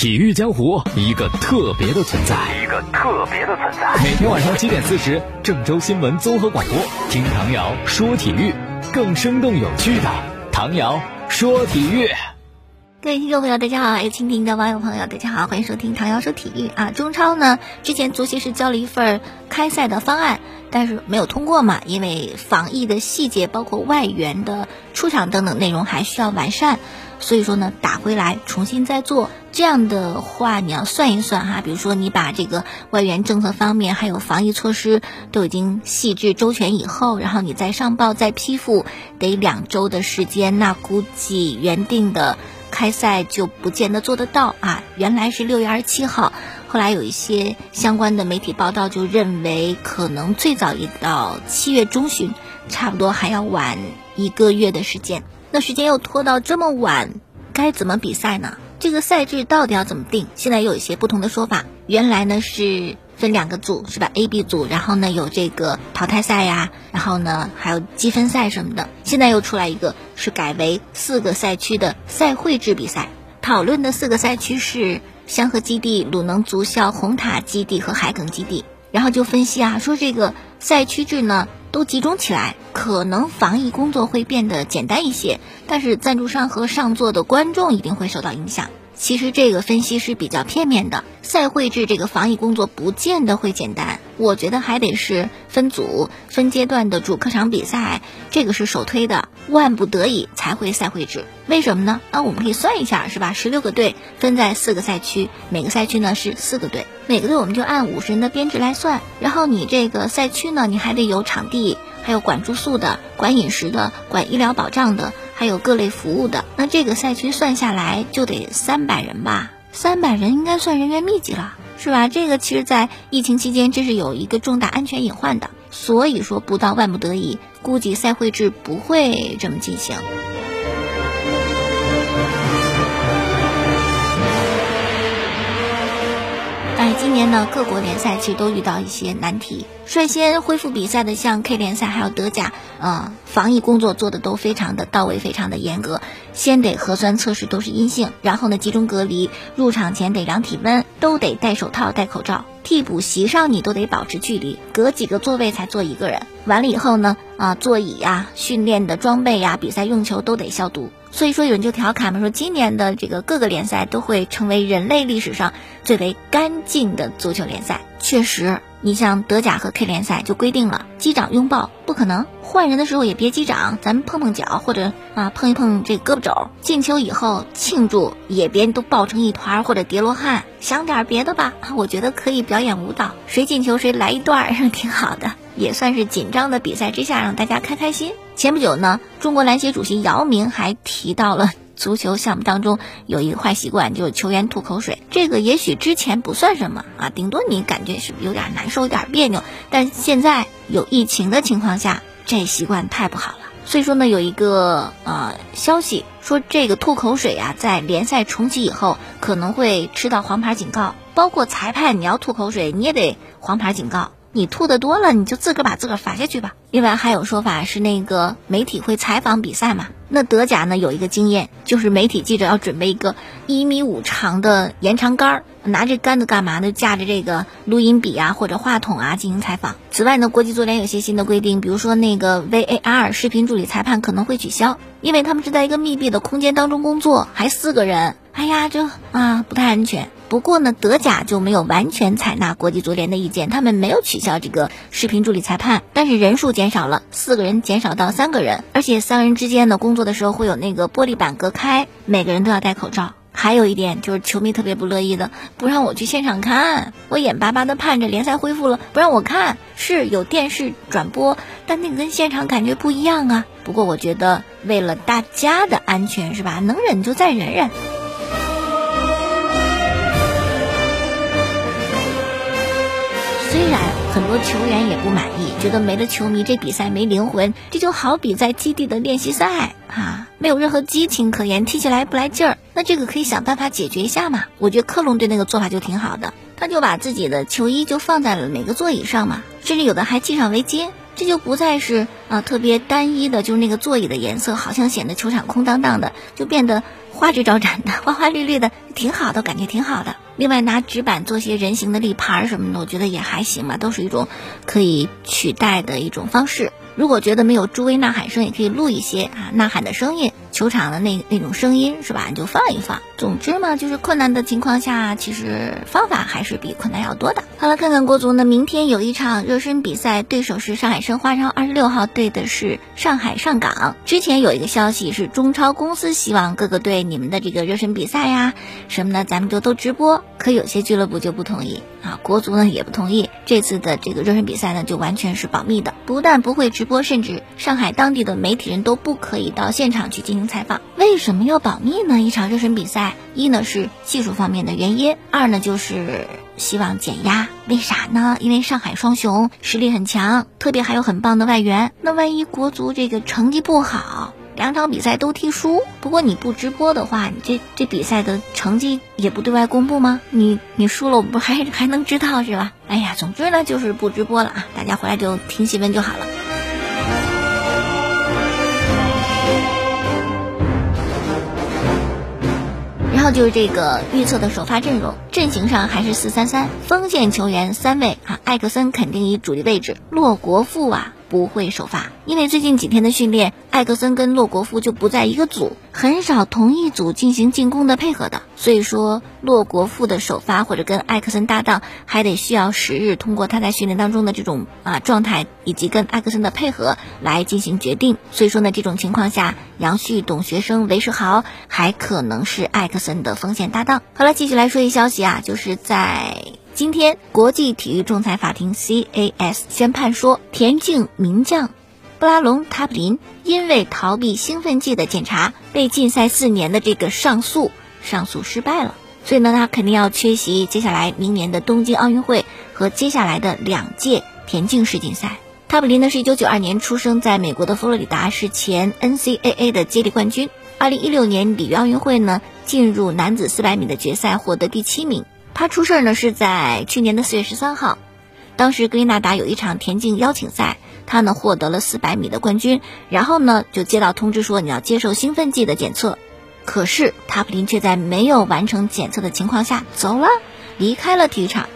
体育江湖一个特别的存在，一个特别的存在。每天晚上七点四十，郑州新闻综合广播，听唐瑶说体育，更生动有趣的唐瑶说体育。各位听众朋友，大家好；还有蜻蜓的网友朋友，大家好，欢迎收听唐瑶说体育啊。中超呢，之前足协是交了一份开赛的方案，但是没有通过嘛，因为防疫的细节，包括外援的出场等等内容还需要完善。所以说呢，打回来重新再做，这样的话你要算一算哈，比如说你把这个外援政策方面还有防疫措施都已经细致周全以后，然后你再上报再批复，得两周的时间，那估计原定的开赛就不见得做得到啊。原来是六月二十七号，后来有一些相关的媒体报道就认为可能最早也到七月中旬，差不多还要晚一个月的时间。那时间又拖到这么晚，该怎么比赛呢？这个赛制到底要怎么定？现在有一些不同的说法。原来呢是分两个组，是吧？A、B 组，然后呢有这个淘汰赛呀，然后呢还有积分赛什么的。现在又出来一个，是改为四个赛区的赛会制比赛。讨论的四个赛区是香河基地、鲁能足校、红塔基地和海埂基地。然后就分析啊，说这个赛区制呢。都集中起来，可能防疫工作会变得简单一些，但是赞助商和上座的观众一定会受到影响。其实这个分析是比较片面的，赛会制这个防疫工作不见得会简单，我觉得还得是分组、分阶段的主客场比赛，这个是首推的，万不得已才会赛会制。为什么呢？那，我们可以算一下，是吧？十六个队分在四个赛区，每个赛区呢是四个队，每个队我们就按五十人的编制来算，然后你这个赛区呢，你还得有场地。还有管住宿的、管饮食的、管医疗保障的，还有各类服务的。那这个赛区算下来就得三百人吧？三百人应该算人员密集了，是吧？这个其实，在疫情期间，这是有一个重大安全隐患的。所以说，不到万不得已，估计赛会制不会这么进行。哎，今年呢，各国联赛其实都遇到一些难题。率先恢复比赛的像 K 联赛还有德甲，呃，防疫工作做的都非常的到位，非常的严格。先得核酸测试都是阴性，然后呢集中隔离，入场前得量体温，都得戴手套、戴口罩。替补席上你都得保持距离，隔几个座位才坐一个人。完了以后呢，啊，座椅呀、训练的装备呀、比赛用球都得消毒。所以说，有人就调侃嘛，说今年的这个各个联赛都会成为人类历史上最为干净的足球联赛。确实，你像德甲和 K 联赛就规定了，击掌拥抱不可能，换人的时候也别击掌，咱们碰碰脚或者啊碰一碰这胳膊肘。进球以后庆祝也别都抱成一团或者叠罗汉，想点别的吧。我觉得可以表演舞蹈，谁进球谁来一段，挺好的。也算是紧张的比赛之下让大家开开心。前不久呢，中国篮协主席姚明还提到了足球项目当中有一个坏习惯，就是球员吐口水。这个也许之前不算什么啊，顶多你感觉是有点难受、有点别扭。但现在有疫情的情况下，这习惯太不好了。所以说呢，有一个呃消息说，这个吐口水啊，在联赛重启以后可能会吃到黄牌警告，包括裁判你要吐口水，你也得黄牌警告。你吐的多了，你就自个儿把自个儿罚下去吧。另外还有说法是，那个媒体会采访比赛嘛？那德甲呢有一个经验，就是媒体记者要准备一个一米五长的延长杆儿，拿这杆子干嘛呢？架着这个录音笔啊或者话筒啊进行采访。此外呢，国际足联有些新的规定，比如说那个 VAR 视频助理裁判可能会取消，因为他们是在一个密闭的空间当中工作，还四个人，哎呀，这啊不太安全。不过呢，德甲就没有完全采纳国际足联的意见，他们没有取消这个视频助理裁判，但是人数减少了，四个人减少到三个人，而且三人之间呢工作的时候会有那个玻璃板隔开，每个人都要戴口罩。还有一点就是球迷特别不乐意的，不让我去现场看，我眼巴巴的盼着联赛恢复了，不让我看，是有电视转播，但那个跟现场感觉不一样啊。不过我觉得为了大家的安全，是吧？能忍就再忍忍。虽然很多球员也不满意，觉得没了球迷这比赛没灵魂，这就好比在基地的练习赛啊，没有任何激情可言，踢起来不来劲儿。那这个可以想办法解决一下嘛？我觉得克隆队那个做法就挺好的，他就把自己的球衣就放在了每个座椅上嘛，甚至有的还系上围巾，这就不再是啊特别单一的，就是那个座椅的颜色，好像显得球场空荡荡的，就变得花枝招展的、花花绿绿的，挺好的，感觉挺好的。另外拿纸板做些人形的立牌什么的，我觉得也还行吧，都是一种可以取代的一种方式。如果觉得没有助威呐喊声，也可以录一些啊呐喊的声音。球场的那那种声音是吧？你就放一放。总之嘛，就是困难的情况下，其实方法还是比困难要多的。好了，看看国足呢，明天有一场热身比赛，对手是上海申花，然后二十六号对的是上海上港。之前有一个消息是中超公司希望各个队你们的这个热身比赛呀什么的，咱们就都直播。可有些俱乐部就不同意啊，国足呢也不同意。这次的这个热身比赛呢，就完全是保密的，不但不会直播，甚至上海当地的媒体人都不可以到现场去进采访。为什么要保密呢？一场热身比赛，一呢是技术方面的原因，二呢就是希望减压。为啥呢？因为上海双雄实力很强，特别还有很棒的外援。那万一国足这个成绩不好，两场比赛都踢输，不过你不直播的话，你这这比赛的成绩也不对外公布吗？你你输了，我不还还能知道是吧？哎呀，总之呢就是不直播了啊，大家回来就听新闻就好了。然后就是这个预测的首发阵容，阵型上还是四三三，锋线球员三位啊，艾克森肯定以主力位置，洛国富啊。不会首发，因为最近几天的训练，艾克森跟洛国富就不在一个组，很少同一组进行进攻的配合的。所以说，洛国富的首发或者跟艾克森搭档，还得需要时日通过他在训练当中的这种啊状态，以及跟艾克森的配合来进行决定。所以说呢，这种情况下，杨旭、董学生、韦世豪还可能是艾克森的锋线搭档。好了，继续来说一消息啊，就是在。今天，国际体育仲裁法庭 （CAS） 宣判说，田径名将布拉隆·塔普林因为逃避兴奋剂的检查，被禁赛四年的这个上诉上诉失败了。所以呢，他肯定要缺席接下来明年的东京奥运会和接下来的两届田径世锦赛。塔普林呢，是一九九二年出生在美国的佛罗里达，是前 NCAA 的接力冠军。二零一六年里约奥运会呢，进入男子四百米的决赛，获得第七名。他出事儿呢是在去年的四月十三号，当时格林纳达有一场田径邀请赛，他呢获得了四百米的冠军，然后呢就接到通知说你要接受兴奋剂的检测，可是塔普林却在没有完成检测的情况下走了，离开了体育场。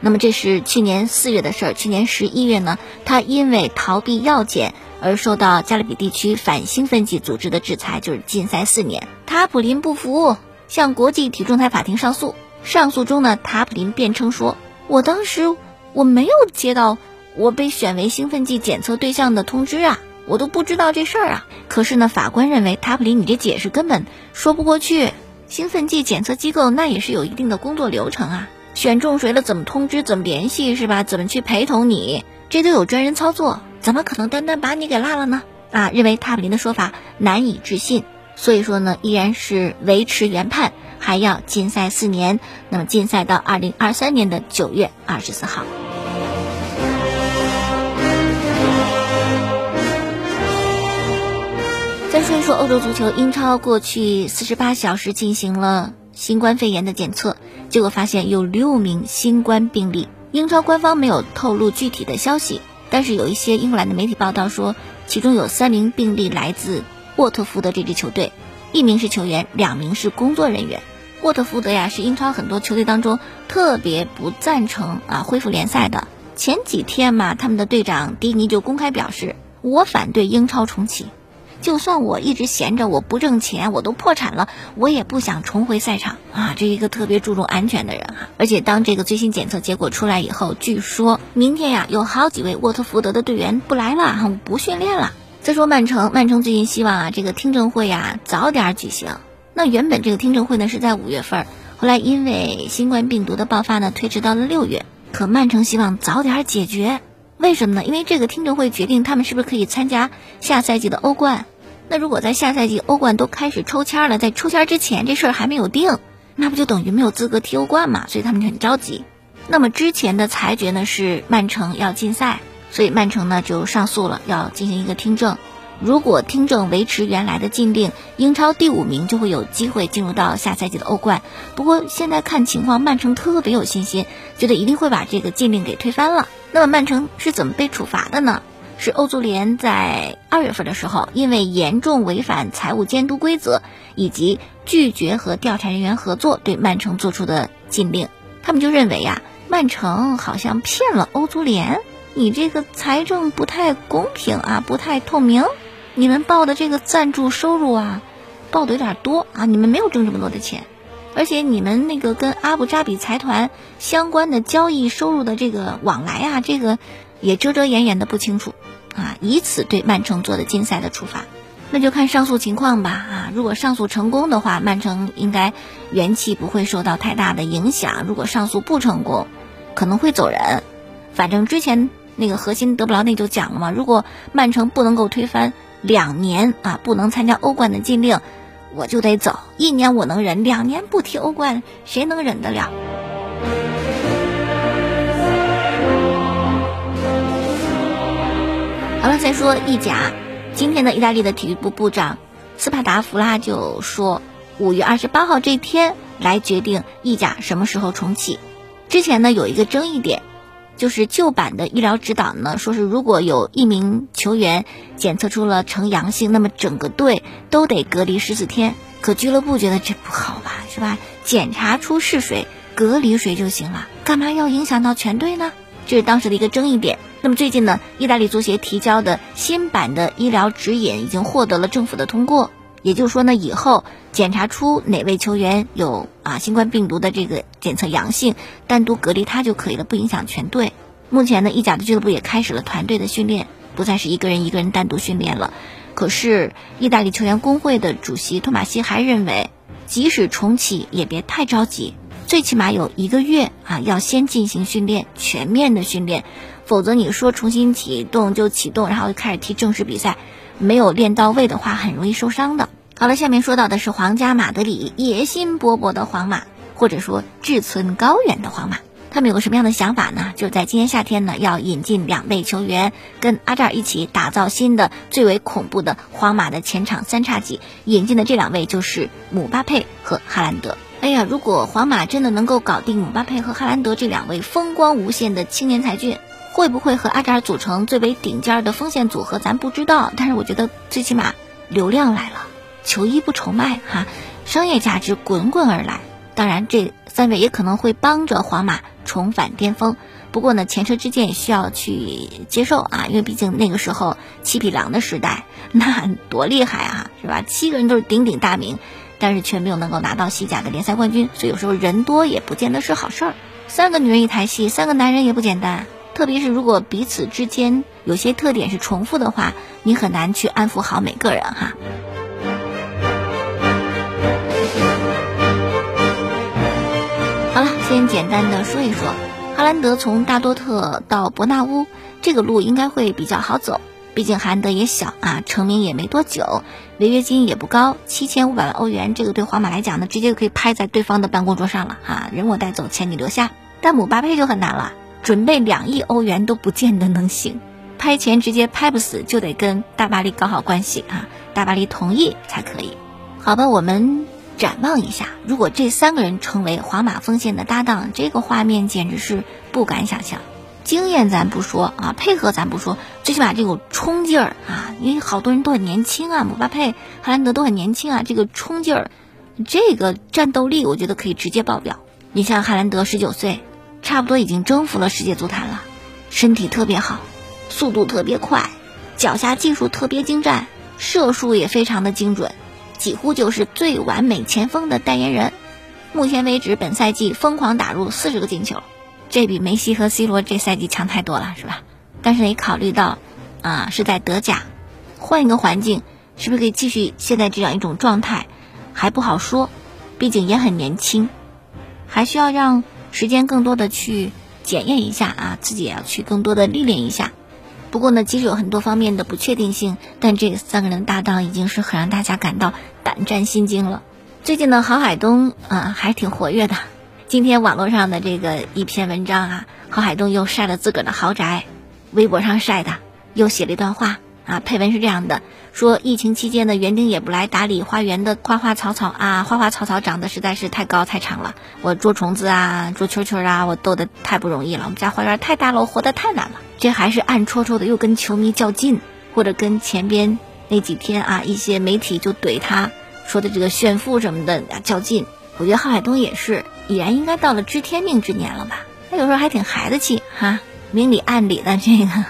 那么这是去年四月的事儿，去年十一月呢，他因为逃避药检而受到加勒比地区反兴奋剂组织的制裁，就是禁赛四年。塔普林不服，向国际体育仲裁法庭上诉。上诉中呢，塔普林辩称说：“我当时我没有接到我被选为兴奋剂检测对象的通知啊，我都不知道这事儿啊。”可是呢，法官认为塔普林你这解释根本说不过去。兴奋剂检测机构那也是有一定的工作流程啊，选中谁了怎么通知，怎么联系是吧？怎么去陪同你，这都有专人操作，怎么可能单单把你给落了呢？啊，认为塔普林的说法难以置信，所以说呢，依然是维持原判。还要禁赛四年，那么禁赛到二零二三年的九月二十四号。再说一说欧洲足球，英超过去四十八小时进行了新冠肺炎的检测，结果发现有六名新冠病例。英超官方没有透露具体的消息，但是有一些英格兰的媒体报道说，其中有三名病例来自沃特福德这支球队，一名是球员，两名是工作人员。沃特福德呀，是英超很多球队当中特别不赞成啊恢复联赛的。前几天嘛，他们的队长迪尼就公开表示，我反对英超重启，就算我一直闲着，我不挣钱，我都破产了，我也不想重回赛场啊！这一个特别注重安全的人哈。而且当这个最新检测结果出来以后，据说明天呀，有好几位沃特福德的队员不来了哈，不训练了。再说曼城，曼城最近希望啊，这个听证会呀早点举行。那原本这个听证会呢是在五月份，后来因为新冠病毒的爆发呢推迟到了六月。可曼城希望早点解决，为什么呢？因为这个听证会决定他们是不是可以参加下赛季的欧冠。那如果在下赛季欧冠都开始抽签了，在抽签之前这事儿还没有定，那不就等于没有资格踢欧冠嘛？所以他们就很着急。那么之前的裁决呢是曼城要禁赛，所以曼城呢就上诉了，要进行一个听证。如果听证维持原来的禁令，英超第五名就会有机会进入到下赛季的欧冠。不过现在看情况，曼城特别有信心，觉得一定会把这个禁令给推翻了。那么曼城是怎么被处罚的呢？是欧足联在二月份的时候，因为严重违反财务监督规则以及拒绝和调查人员合作，对曼城做出的禁令。他们就认为呀，曼城好像骗了欧足联，你这个财政不太公平啊，不太透明，你们报的这个赞助收入啊，报的有点多啊，你们没有挣这么多的钱。而且你们那个跟阿布扎比财团相关的交易收入的这个往来啊，这个也遮遮掩掩的不清楚，啊，以此对曼城做的禁赛的处罚，那就看上诉情况吧，啊，如果上诉成功的话，曼城应该元气不会受到太大的影响；如果上诉不成功，可能会走人。反正之前那个核心德布劳内就讲了嘛，如果曼城不能够推翻两年啊不能参加欧冠的禁令。我就得走，一年我能忍，两年不踢欧冠，谁能忍得了？好了，再说意甲，今天的意大利的体育部部长斯帕达弗拉就说，五月二十八号这天来决定意甲什么时候重启。之前呢有一个争议点。就是旧版的医疗指导呢，说是如果有一名球员检测出了呈阳性，那么整个队都得隔离十四天。可俱乐部觉得这不好吧，是吧？检查出是谁，隔离谁就行了，干嘛要影响到全队呢？这是当时的一个争议点。那么最近呢，意大利足协提交的新版的医疗指引已经获得了政府的通过。也就是说呢，以后检查出哪位球员有啊新冠病毒的这个检测阳性，单独隔离他就可以了，不影响全队。目前呢，意甲的俱乐部也开始了团队的训练，不再是一个人一个人单独训练了。可是，意大利球员工会的主席托马西还认为，即使重启也别太着急，最起码有一个月啊，要先进行训练，全面的训练，否则你说重新启动就启动，然后就开始踢正式比赛。没有练到位的话，很容易受伤的。好了，下面说到的是皇家马德里，野心勃勃的皇马，或者说志存高远的皇马，他们有个什么样的想法呢？就在今年夏天呢，要引进两位球员，跟阿扎尔一起打造新的最为恐怖的皇马的前场三叉戟。引进的这两位就是姆巴佩和哈兰德。哎呀，如果皇马真的能够搞定姆巴佩和哈兰德这两位风光无限的青年才俊。会不会和阿扎尔组成最为顶尖的锋线组合，咱不知道。但是我觉得最起码流量来了，球衣不愁卖哈，商业价值滚滚而来。当然，这三位也可能会帮着皇马重返巅峰。不过呢，前车之鉴也需要去接受啊，因为毕竟那个时候七匹狼的时代，那多厉害啊，是吧？七个人都是鼎鼎大名，但是却没有能够拿到西甲的联赛冠军。所以有时候人多也不见得是好事儿。三个女人一台戏，三个男人也不简单。特别是如果彼此之间有些特点是重复的话，你很难去安抚好每个人哈。好了，先简单的说一说，哈兰德从大多特到伯纳乌这个路应该会比较好走，毕竟哈兰德也小啊，成名也没多久，违约金也不高，七千五百万欧元，这个对皇马来讲呢，直接就可以拍在对方的办公桌上了哈，人我带走，钱你留下。但姆巴佩就很难了。准备两亿欧元都不见得能行，拍钱直接拍不死，就得跟大巴黎搞好关系啊，大巴黎同意才可以。好吧，我们展望一下，如果这三个人成为皇马锋线的搭档，这个画面简直是不敢想象。经验咱不说啊，配合咱不说，最起码这股冲劲儿啊，因为好多人都很年轻啊，姆巴佩、哈兰德都很年轻啊，这个冲劲儿，这个战斗力，我觉得可以直接爆表。你像哈兰德十九岁。差不多已经征服了世界足坛了，身体特别好，速度特别快，脚下技术特别精湛，射术也非常的精准，几乎就是最完美前锋的代言人。目前为止，本赛季疯狂打入四十个进球，这比梅西和 C 罗这赛季强太多了，是吧？但是得考虑到，啊，是在德甲，换一个环境，是不是可以继续现在这样一种状态，还不好说，毕竟也很年轻，还需要让。时间更多的去检验一下啊，自己也要去更多的历练一下。不过呢，即使有很多方面的不确定性，但这三个人搭档已经是很让大家感到胆战心惊了。最近呢，郝海东啊还挺活跃的。今天网络上的这个一篇文章啊，郝海东又晒了自个儿的豪宅，微博上晒的，又写了一段话。啊，配文是这样的：说疫情期间的园丁也不来打理花园的花花草草啊，花花草草长得实在是太高太长了，我捉虫子啊，捉蛐蛐啊，我逗得太不容易了。我们家花园太大了，我活得太难了。这还是暗戳戳的又跟球迷较劲，或者跟前边那几天啊一些媒体就怼他说的这个炫富什么的较劲。我觉得郝海东也是，已然应该到了知天命之年了吧？他有时候还挺孩子气哈，明里暗里的这个，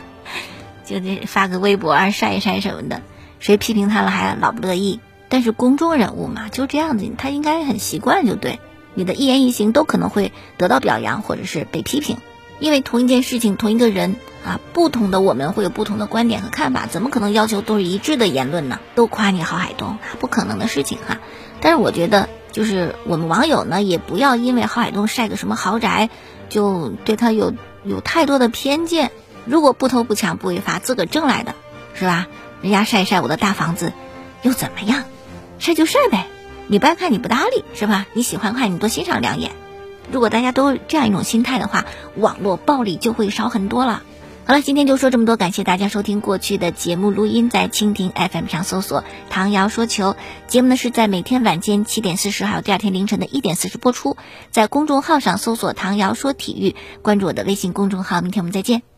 就这发个微博啊晒一晒什么的，谁批评他了还老不乐意。但是公众人物嘛，就这样子，他应该很习惯就对，你的一言一行都可能会得到表扬或者是被批评，因为同一件事情同一个人啊，不同的我们会有不同的观点和看法，怎么可能要求都是一致的言论呢？都夸你郝海东，不可能的事情哈。但是我觉得。就是我们网友呢，也不要因为郝海东晒个什么豪宅，就对他有有太多的偏见。如果不偷不抢不违法，自个挣来的，是吧？人家晒晒我的大房子，又怎么样？晒就晒呗，你不爱看你不搭理，是吧？你喜欢看你多欣赏两眼。如果大家都这样一种心态的话，网络暴力就会少很多了。好了，今天就说这么多，感谢大家收听过去的节目录音，在蜻蜓 FM 上搜索“唐瑶说球”节目呢，是在每天晚间七点四十，还有第二天凌晨的一点四十播出。在公众号上搜索“唐瑶说体育”，关注我的微信公众号。明天我们再见。